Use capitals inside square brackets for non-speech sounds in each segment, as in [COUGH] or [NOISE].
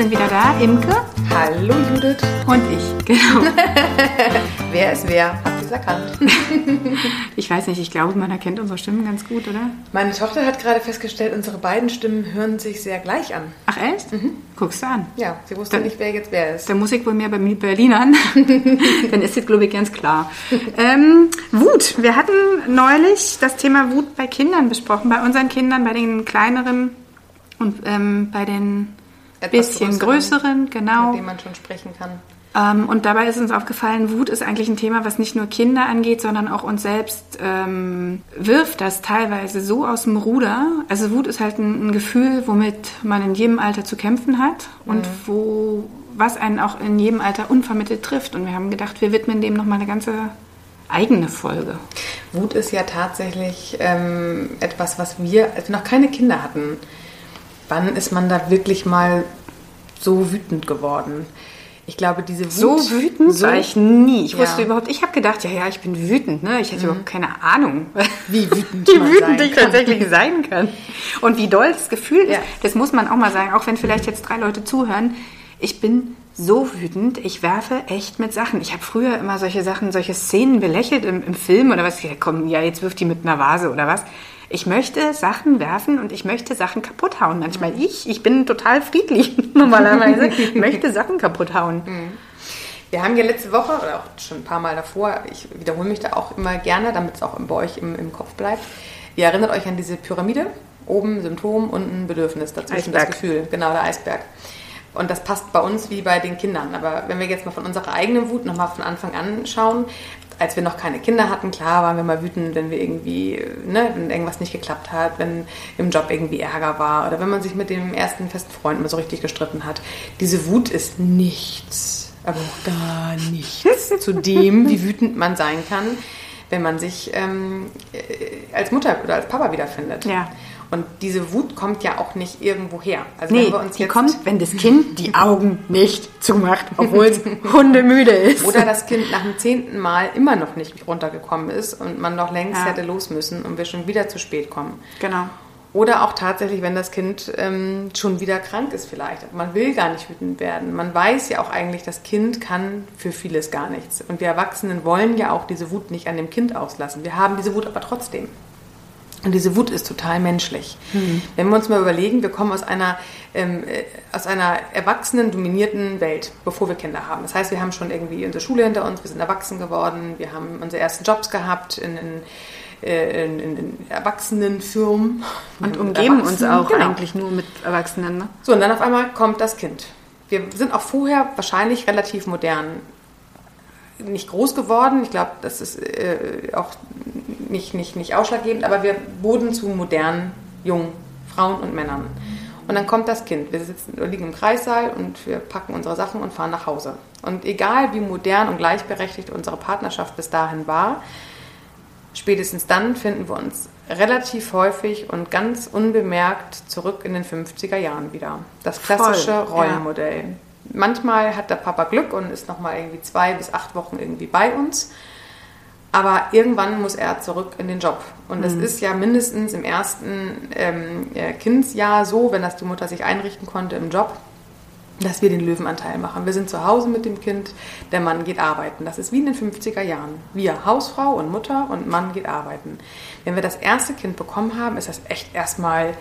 sind wieder da. Imke. Hallo Judith. Und ich, [LAUGHS] genau. [LAUGHS] wer ist wer? Habt ihr es erkannt? [LAUGHS] ich weiß nicht, ich glaube, man erkennt unsere Stimmen ganz gut, oder? Meine Tochter hat gerade festgestellt, unsere beiden Stimmen hören sich sehr gleich an. Ach echt? Mhm. Guckst du an. Ja, sie wusste dann, nicht, wer jetzt wer ist. Da muss ich wohl mehr bei Berlinern. dann ist jetzt, glaube ich, ganz klar. Ähm, Wut. Wir hatten neulich das Thema Wut bei Kindern besprochen, bei unseren Kindern, bei den kleineren und ähm, bei den Etwas bisschen größeren, größeren, genau. Mit denen man schon sprechen kann. Ähm, und dabei ist uns aufgefallen, Wut ist eigentlich ein Thema, was nicht nur Kinder angeht, sondern auch uns selbst ähm, wirft das teilweise so aus dem Ruder. Also Wut ist halt ein, ein Gefühl, womit man in jedem Alter zu kämpfen hat und mhm. wo was einen auch in jedem Alter unvermittelt trifft. Und wir haben gedacht, wir widmen dem nochmal eine ganze eigene Folge. Wut ist ja tatsächlich ähm, etwas, was wir, als wir noch keine Kinder hatten, wann ist man da wirklich mal so wütend geworden? Ich glaube, diese Wut. So wütend so, war ich nie. Ich ja. wusste überhaupt, ich habe gedacht, ja, ja, ich bin wütend. Ne? Ich hatte mhm. überhaupt keine Ahnung, [LAUGHS] wie wütend, wie wütend ich tatsächlich sein kann. Und wie doll das Gefühl ist. Ja. Das muss man auch mal sagen, auch wenn vielleicht jetzt drei Leute zuhören. Ich bin so wütend, ich werfe echt mit Sachen. Ich habe früher immer solche Sachen, solche Szenen belächelt im, im Film oder was. Ja, komm, ja, jetzt wirft die mit einer Vase oder was. Ich möchte Sachen werfen und ich möchte Sachen kaputt hauen. Manchmal ich, ich bin total friedlich [LAUGHS] normalerweise, möchte Sachen kaputt hauen. Mhm. Wir haben ja letzte Woche, oder auch schon ein paar Mal davor, ich wiederhole mich da auch immer gerne, damit es auch bei euch im, im Kopf bleibt. Ihr erinnert euch an diese Pyramide? Oben Symptom, unten Bedürfnis, dazwischen Eisberg. das Gefühl. Genau, der Eisberg. Und das passt bei uns wie bei den Kindern. Aber wenn wir jetzt mal von unserer eigenen Wut nochmal von Anfang an schauen, als wir noch keine Kinder hatten, klar waren wir mal wütend, wenn wir irgendwie, ne, wenn irgendwas nicht geklappt hat, wenn im Job irgendwie Ärger war oder wenn man sich mit dem ersten festen Freund mal so richtig gestritten hat. Diese Wut ist nichts, aber auch gar nichts [LAUGHS] zu dem, wie wütend man sein kann, wenn man sich ähm, äh, als Mutter oder als Papa wiederfindet. Ja. Und diese Wut kommt ja auch nicht irgendwo her. Also nee, wenn wir uns die kommt, wenn das Kind die [LAUGHS] Augen nicht zumacht, obwohl es [LAUGHS] hundemüde ist. Oder das Kind nach dem zehnten Mal immer noch nicht runtergekommen ist und man noch längst ja. hätte los müssen und wir schon wieder zu spät kommen. Genau. Oder auch tatsächlich, wenn das Kind ähm, schon wieder krank ist vielleicht. Man will gar nicht wütend werden. Man weiß ja auch eigentlich, das Kind kann für vieles gar nichts. Und wir Erwachsenen wollen ja auch diese Wut nicht an dem Kind auslassen. Wir haben diese Wut aber trotzdem. Und diese Wut ist total menschlich. Mhm. Wenn wir uns mal überlegen, wir kommen aus einer, ähm, äh, aus einer erwachsenen, dominierten Welt, bevor wir Kinder haben. Das heißt, wir haben schon irgendwie unsere Schule hinter uns, wir sind erwachsen geworden, wir haben unsere ersten Jobs gehabt in, in, äh, in, in Erwachsenenfirmen. Und [LAUGHS] umgeben uns auch genau. eigentlich nur mit Erwachsenen. Ne? So, und dann auf einmal kommt das Kind. Wir sind auch vorher wahrscheinlich relativ modern nicht groß geworden. Ich glaube, das ist äh, auch nicht, nicht, nicht ausschlaggebend, aber wir wurden zu modernen, jungen Frauen und Männern. Und dann kommt das Kind. Wir sitzen, liegen im Kreissaal und wir packen unsere Sachen und fahren nach Hause. Und egal wie modern und gleichberechtigt unsere Partnerschaft bis dahin war, spätestens dann finden wir uns relativ häufig und ganz unbemerkt zurück in den 50er Jahren wieder. Das klassische Voll, Rollenmodell. Ja. Manchmal hat der Papa Glück und ist nochmal irgendwie zwei bis acht Wochen irgendwie bei uns. Aber irgendwann muss er zurück in den Job. Und es mhm. ist ja mindestens im ersten ähm, Kindsjahr so, wenn das die Mutter sich einrichten konnte im Job, dass wir den Löwenanteil machen. Wir sind zu Hause mit dem Kind, der Mann geht arbeiten. Das ist wie in den 50er Jahren. Wir, Hausfrau und Mutter und Mann geht arbeiten. Wenn wir das erste Kind bekommen haben, ist das echt erstmal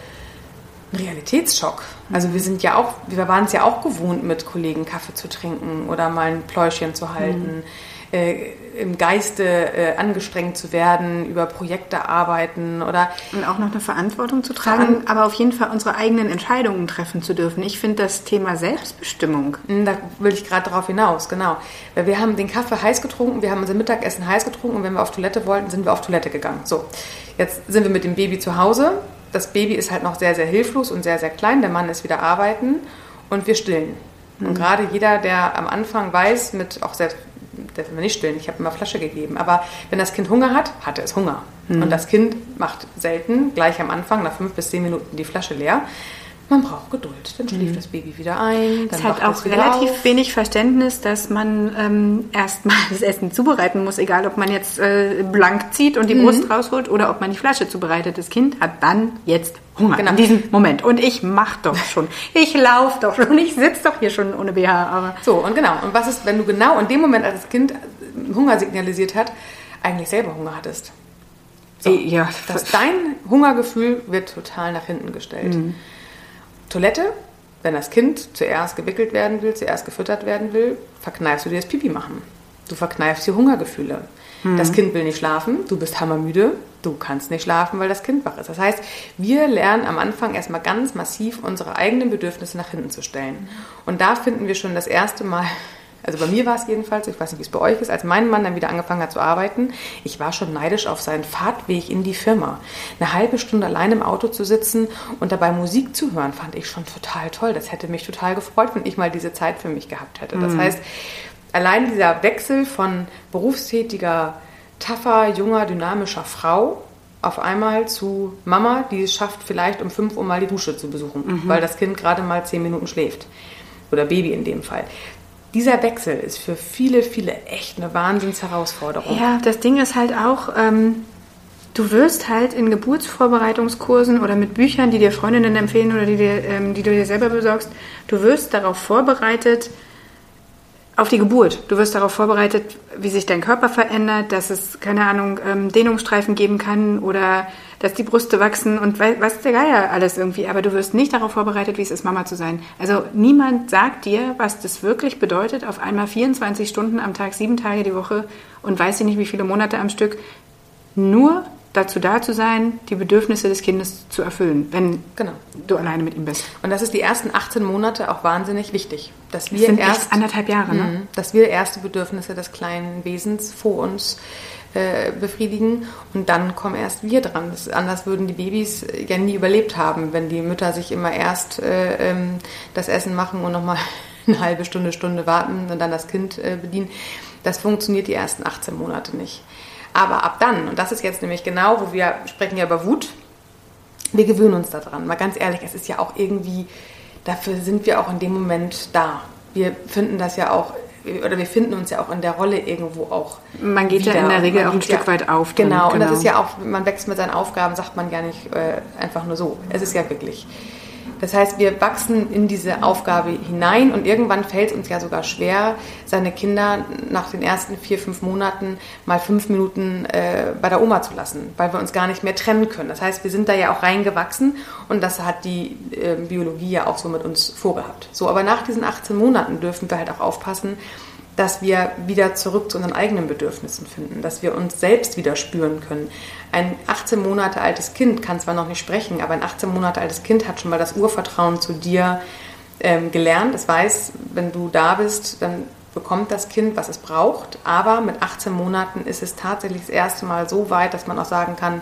ein Realitätsschock. Also wir sind ja auch, wir waren es ja auch gewohnt, mit Kollegen Kaffee zu trinken oder mal ein Pläuschen zu halten. Mhm äh, im Geiste äh, angestrengt zu werden, über Projekte arbeiten oder. Und auch noch eine Verantwortung zu tragen, aber auf jeden Fall unsere eigenen Entscheidungen treffen zu dürfen. Ich finde das Thema Selbstbestimmung. Hm, da will ich gerade darauf hinaus, genau. Weil wir haben den Kaffee heiß getrunken, wir haben unser Mittagessen heiß getrunken und wenn wir auf Toilette wollten, sind wir auf Toilette gegangen. So, jetzt sind wir mit dem Baby zu Hause. Das Baby ist halt noch sehr, sehr hilflos und sehr, sehr klein. Der Mann ist wieder arbeiten und wir stillen. Und mhm. gerade jeder, der am Anfang weiß, mit auch selbst dürfen wir nicht stillen, ich habe immer Flasche gegeben. Aber wenn das Kind Hunger hat, hatte es Hunger. Mhm. Und das Kind macht selten gleich am Anfang nach fünf bis zehn Minuten die Flasche leer. Man braucht Geduld, dann schläft mhm. das Baby wieder ein. es hat auch relativ auf. wenig Verständnis, dass man ähm, erstmal das Essen zubereiten muss, egal ob man jetzt äh, blank zieht und die mhm. Brust rausholt oder ob man die Flasche zubereitet. Das Kind hat dann jetzt Hunger genau. in diesem Moment. Und ich mach doch schon. Ich laufe doch schon. Ich sitze doch hier schon ohne BH. Aber so, und genau. Und was ist, wenn du genau in dem Moment, als das Kind Hunger signalisiert hat, eigentlich selber Hunger hattest? So, ja. Dass dein Hungergefühl wird total nach hinten gestellt. Mhm. Toilette, wenn das Kind zuerst gewickelt werden will, zuerst gefüttert werden will, verkneifst du dir das Pipi machen. Du verkneifst die Hungergefühle. Mhm. Das Kind will nicht schlafen, du bist hammermüde, du kannst nicht schlafen, weil das Kind wach ist. Das heißt, wir lernen am Anfang erstmal ganz massiv unsere eigenen Bedürfnisse nach hinten zu stellen. Und da finden wir schon das erste Mal also bei mir war es jedenfalls, ich weiß nicht, wie es bei euch ist, als mein Mann dann wieder angefangen hat zu arbeiten, ich war schon neidisch auf seinen Fahrtweg in die Firma. Eine halbe Stunde allein im Auto zu sitzen und dabei Musik zu hören, fand ich schon total toll. Das hätte mich total gefreut, wenn ich mal diese Zeit für mich gehabt hätte. Das mhm. heißt, allein dieser Wechsel von berufstätiger, taffer, junger, dynamischer Frau auf einmal zu Mama, die es schafft, vielleicht um 5 Uhr mal die Dusche zu besuchen, mhm. weil das Kind gerade mal 10 Minuten schläft. Oder Baby in dem Fall dieser Wechsel ist für viele, viele echt eine Wahnsinnsherausforderung. Ja, das Ding ist halt auch, ähm, du wirst halt in Geburtsvorbereitungskursen oder mit Büchern, die dir Freundinnen empfehlen oder die, dir, ähm, die du dir selber besorgst, du wirst darauf vorbereitet, auf die Geburt. Du wirst darauf vorbereitet, wie sich dein Körper verändert, dass es, keine Ahnung, ähm, Dehnungsstreifen geben kann oder dass die Brüste wachsen und was der Geier alles irgendwie. Aber du wirst nicht darauf vorbereitet, wie es ist, Mama zu sein. Also niemand sagt dir, was das wirklich bedeutet, auf einmal 24 Stunden am Tag, sieben Tage die Woche und weiß ich nicht, wie viele Monate am Stück, nur dazu da zu sein, die Bedürfnisse des Kindes zu erfüllen, wenn genau. du alleine mit ihm bist. Und das ist die ersten 18 Monate auch wahnsinnig wichtig, dass wir das sind erst anderthalb Jahre, ne? Mhm. dass wir erste Bedürfnisse des kleinen Wesens vor uns äh, befriedigen und dann kommen erst wir dran. Das, anders würden die Babys ja nie überlebt haben, wenn die Mütter sich immer erst äh, ähm, das Essen machen und nochmal [LAUGHS] eine halbe Stunde, Stunde warten und dann das Kind äh, bedienen. Das funktioniert die ersten 18 Monate nicht. Aber ab dann, und das ist jetzt nämlich genau, wo wir sprechen ja über Wut, wir gewöhnen uns daran. Mal ganz ehrlich, es ist ja auch irgendwie, dafür sind wir auch in dem Moment da. Wir finden das ja auch, oder wir finden uns ja auch in der Rolle irgendwo auch. Man geht wieder. ja in der Regel auch ein Stück ja, weit auf. Genau, genau, und das genau. ist ja auch, man wächst mit seinen Aufgaben, sagt man gar nicht äh, einfach nur so. Es ist ja wirklich. Das heißt, wir wachsen in diese Aufgabe hinein und irgendwann fällt es uns ja sogar schwer, seine Kinder nach den ersten vier, fünf Monaten mal fünf Minuten äh, bei der Oma zu lassen, weil wir uns gar nicht mehr trennen können. Das heißt, wir sind da ja auch reingewachsen und das hat die äh, Biologie ja auch so mit uns vorgehabt. So, aber nach diesen 18 Monaten dürfen wir halt auch aufpassen, dass wir wieder zurück zu unseren eigenen Bedürfnissen finden, dass wir uns selbst wieder spüren können. Ein 18 Monate altes Kind kann zwar noch nicht sprechen, aber ein 18 Monate altes Kind hat schon mal das Urvertrauen zu dir ähm, gelernt. Es weiß, wenn du da bist, dann bekommt das Kind, was es braucht. Aber mit 18 Monaten ist es tatsächlich das erste Mal so weit, dass man auch sagen kann,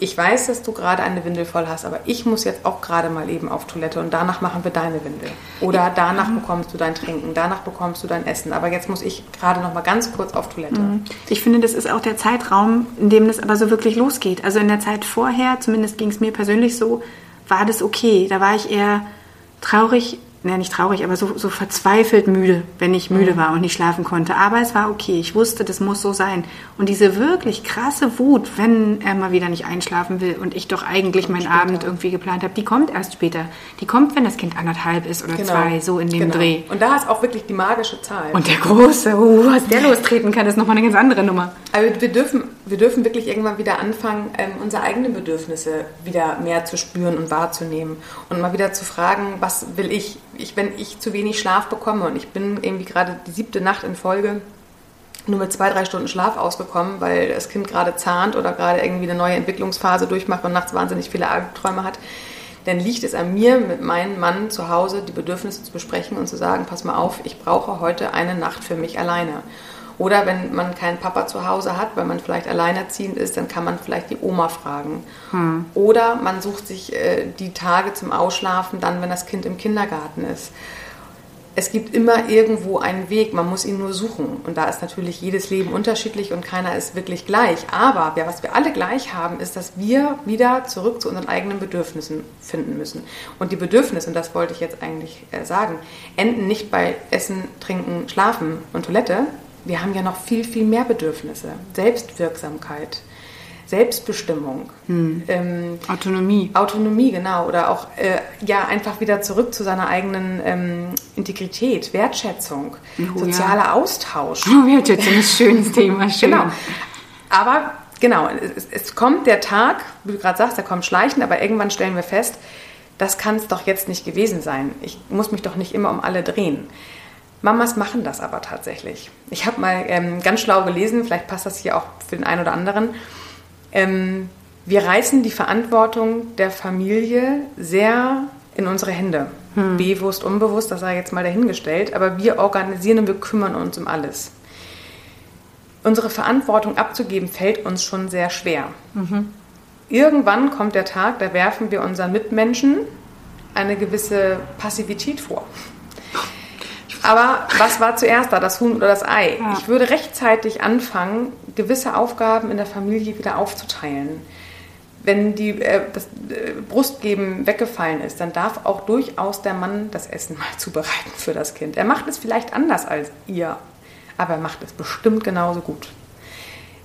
ich weiß, dass du gerade eine Windel voll hast, aber ich muss jetzt auch gerade mal eben auf Toilette und danach machen wir deine Windel. Oder danach bekommst du dein Trinken, danach bekommst du dein Essen. Aber jetzt muss ich gerade noch mal ganz kurz auf Toilette. Mhm. Ich finde, das ist auch der Zeitraum, in dem das aber so wirklich losgeht. Also in der Zeit vorher, zumindest ging es mir persönlich so, war das okay. Da war ich eher traurig, ja, nicht traurig, aber so, so verzweifelt müde, wenn ich müde mhm. war und nicht schlafen konnte. Aber es war okay. Ich wusste, das muss so sein. Und diese wirklich krasse Wut, wenn er mal wieder nicht einschlafen will und ich doch eigentlich meinen später. Abend irgendwie geplant habe, die kommt erst später. Die kommt, wenn das Kind anderthalb ist oder genau. zwei, so in dem genau. Dreh. Und da ist auch wirklich die magische Zahl. Und der große, uh, was der lostreten kann, ist nochmal eine ganz andere Nummer. Aber wir dürfen, wir dürfen wirklich irgendwann wieder anfangen, ähm, unsere eigenen Bedürfnisse wieder mehr zu spüren und wahrzunehmen. Und mal wieder zu fragen, was will ich? ich, wenn ich zu wenig Schlaf bekomme und ich bin irgendwie gerade die siebte Nacht in Folge nur mit zwei, drei Stunden Schlaf ausgekommen, weil das Kind gerade zahnt oder gerade irgendwie eine neue Entwicklungsphase durchmacht und nachts wahnsinnig viele Albträume hat, dann liegt es an mir, mit meinem Mann zu Hause die Bedürfnisse zu besprechen und zu sagen, pass mal auf, ich brauche heute eine Nacht für mich alleine. Oder wenn man keinen Papa zu Hause hat, weil man vielleicht alleinerziehend ist, dann kann man vielleicht die Oma fragen. Hm. Oder man sucht sich äh, die Tage zum Ausschlafen dann, wenn das Kind im Kindergarten ist. Es gibt immer irgendwo einen Weg, man muss ihn nur suchen. Und da ist natürlich jedes Leben unterschiedlich und keiner ist wirklich gleich. Aber ja, was wir alle gleich haben, ist, dass wir wieder zurück zu unseren eigenen Bedürfnissen finden müssen. Und die Bedürfnisse, und das wollte ich jetzt eigentlich äh, sagen, enden nicht bei Essen, Trinken, Schlafen und Toilette, wir haben ja noch viel, viel mehr Bedürfnisse. Selbstwirksamkeit, Selbstbestimmung. Hm. Ähm, Autonomie. Autonomie, genau. Oder auch äh, ja einfach wieder zurück zu seiner eigenen ähm, Integrität, Wertschätzung, oh, sozialer ja. Austausch. Oh, [LAUGHS] Wertschätzung ist ein schönes Thema. Schön. Genau. Aber genau, es, es kommt der Tag, wie du gerade sagst, der kommt schleichend, aber irgendwann stellen wir fest, das kann es doch jetzt nicht gewesen sein. Ich muss mich doch nicht immer um alle drehen. Mamas machen das aber tatsächlich. Ich habe mal ähm, ganz schlau gelesen, vielleicht passt das hier auch für den einen oder anderen. Ähm, wir reißen die Verantwortung der Familie sehr in unsere Hände. Hm. Bewusst, unbewusst, das sei jetzt mal dahingestellt, aber wir organisieren und wir kümmern uns um alles. Unsere Verantwortung abzugeben fällt uns schon sehr schwer. Mhm. Irgendwann kommt der Tag, da werfen wir unseren Mitmenschen eine gewisse Passivität vor. Aber was war zuerst da, das Huhn oder das Ei? Ja. Ich würde rechtzeitig anfangen, gewisse Aufgaben in der Familie wieder aufzuteilen. Wenn die, äh, das äh, Brustgeben weggefallen ist, dann darf auch durchaus der Mann das Essen mal [LAUGHS] zubereiten für das Kind. Er macht es vielleicht anders als ihr, aber er macht es bestimmt genauso gut.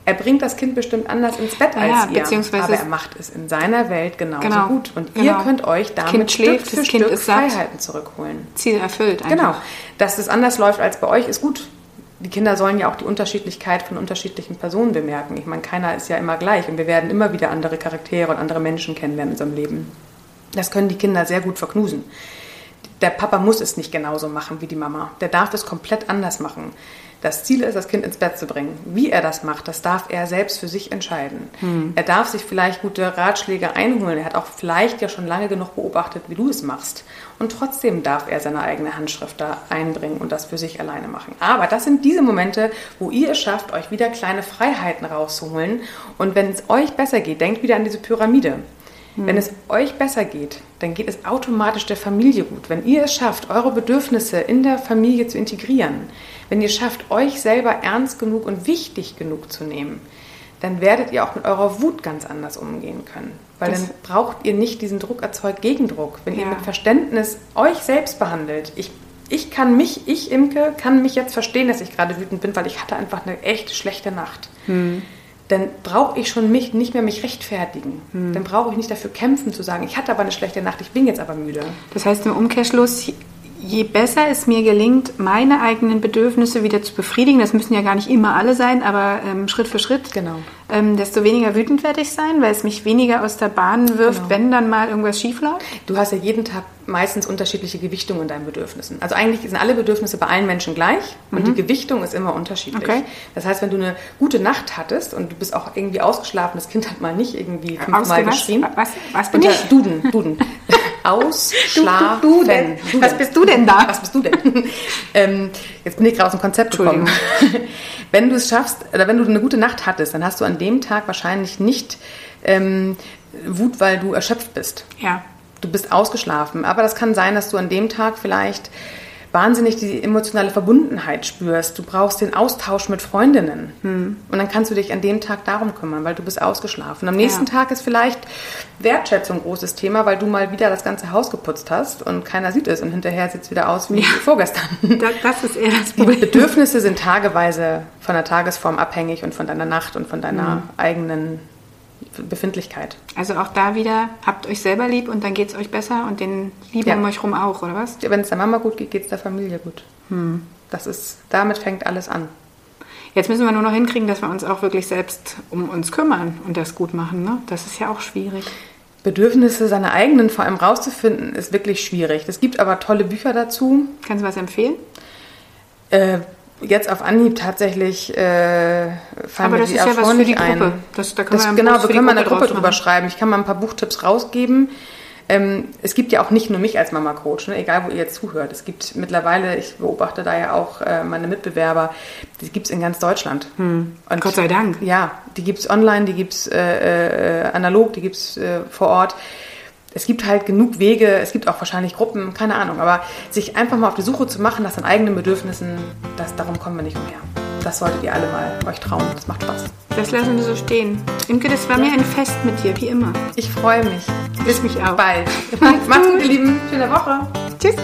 Er bringt das Kind bestimmt anders ins Bett als ja, ihr, aber er macht es in seiner Welt genauso genau, gut. Und genau. ihr könnt euch damit kind schläft, Stück für Stück kind Freiheiten zurückholen. Ziel erfüllt einfach. Genau. Dass es anders läuft als bei euch, ist gut. Die Kinder sollen ja auch die Unterschiedlichkeit von unterschiedlichen Personen bemerken. Ich meine, keiner ist ja immer gleich und wir werden immer wieder andere Charaktere und andere Menschen kennenlernen in unserem Leben. Das können die Kinder sehr gut verknusen. Der Papa muss es nicht genauso machen wie die Mama. Der darf es komplett anders machen. Das Ziel ist, das Kind ins Bett zu bringen. Wie er das macht, das darf er selbst für sich entscheiden. Hm. Er darf sich vielleicht gute Ratschläge einholen. Er hat auch vielleicht ja schon lange genug beobachtet, wie du es machst. Und trotzdem darf er seine eigene Handschrift da einbringen und das für sich alleine machen. Aber das sind diese Momente, wo ihr es schafft, euch wieder kleine Freiheiten rauszuholen. Und wenn es euch besser geht, denkt wieder an diese Pyramide. Hm. Wenn es euch besser geht, dann geht es automatisch der Familie gut. Wenn ihr es schafft, eure Bedürfnisse in der Familie zu integrieren, wenn ihr schafft, euch selber ernst genug und wichtig genug zu nehmen, dann werdet ihr auch mit eurer Wut ganz anders umgehen können. Weil das dann braucht ihr nicht diesen Druck erzeugt Gegendruck. Wenn ja. ihr mit Verständnis euch selbst behandelt, ich, ich kann mich, ich Imke, kann mich jetzt verstehen, dass ich gerade wütend bin, weil ich hatte einfach eine echt schlechte Nacht. Hm. Dann brauche ich schon mich nicht mehr mich rechtfertigen. Hm. Dann brauche ich nicht dafür kämpfen zu sagen, ich hatte aber eine schlechte Nacht, ich bin jetzt aber müde. Das heißt im Umkehrschluss, je besser es mir gelingt, meine eigenen Bedürfnisse wieder zu befriedigen, das müssen ja gar nicht immer alle sein, aber ähm, Schritt für Schritt, genau. ähm, desto weniger wütend werde ich sein, weil es mich weniger aus der Bahn wirft, genau. wenn dann mal irgendwas schief läuft. Du hast ja jeden Tag meistens unterschiedliche Gewichtungen in deinen Bedürfnissen. Also eigentlich sind alle Bedürfnisse bei allen Menschen gleich mhm. und die Gewichtung ist immer unterschiedlich. Okay. Das heißt, wenn du eine gute Nacht hattest und du bist auch irgendwie ausgeschlafen, das Kind hat mal nicht irgendwie fünfmal geschrien. Was, was bin ich? Duden, Duden. Ausschlafen. Du, du, denn? Du Was bist du denn da? Was bist du denn? ähm, jetzt bin ich gerade aus dem Konzept gekommen. wenn du es schaffst, oder wenn du eine gute Nacht hattest, dann hast du an dem Tag wahrscheinlich nicht ähm, Wut, weil du erschöpft bist. Ja. Du bist ausgeschlafen. Aber das kann sein, dass du an dem Tag vielleicht wahnsinnig die emotionale Verbundenheit spürst. Du brauchst den Austausch mit Freundinnen. Hm. Und dann kannst du dich an dem Tag darum kümmern, weil du bist ausgeschlafen. Am nächsten ja. Tag ist vielleicht Wertschätzung ein großes Thema, weil du mal wieder das ganze Haus geputzt hast und keiner sieht es und hinterher sieht es wieder aus wie ja. vorgestern. Das, das, ist eher das Problem. Die Bedürfnisse sind tageweise von der Tagesform abhängig und von deiner Nacht und von deiner hm. eigenen Befindlichkeit. Also auch da wieder, habt euch selber lieb und dann geht es euch besser und den lieben ja. um euch rum auch, oder was? Wenn es der Mama gut geht, geht es der Familie gut. Hm. Das ist, damit fängt alles an. Jetzt müssen wir nur noch hinkriegen, dass wir uns auch wirklich selbst um uns kümmern und das gut machen. Ne? Das ist ja auch schwierig. Bedürfnisse seine eigenen vor allem rauszufinden, ist wirklich schwierig. Es gibt aber tolle Bücher dazu. Kannst du was empfehlen? Äh, jetzt auf Anhieb tatsächlich äh, fallen Aber das ist ja was für die Gruppe. Ein. Das, da können das, wir genau, wir können mal eine Gruppe drüber schreiben. Ich kann mal ein paar Buchtipps rausgeben. Ähm, es gibt ja auch nicht nur mich als Mama-Coach, ne? egal wo ihr jetzt zuhört. Es gibt mittlerweile, ich beobachte da ja auch äh, meine Mitbewerber, die gibt es in ganz Deutschland. Hm. Gott sei Dank. Ja, die gibt es online, die gibt es äh, äh, analog, die gibt es äh, vor Ort es gibt halt genug Wege, es gibt auch wahrscheinlich Gruppen, keine Ahnung, aber sich einfach mal auf die Suche zu machen nach seinen eigenen Bedürfnissen, das, darum kommen wir nicht umher. Das solltet ihr alle mal euch trauen, das macht Spaß. Das lassen wir so stehen. Imke, das war mir ein Fest mit dir, wie immer. Ich freue mich. Bis mich auch. Bald. [LAUGHS] Macht's gut, ihr Lieben. Schöne Woche. Tschüss.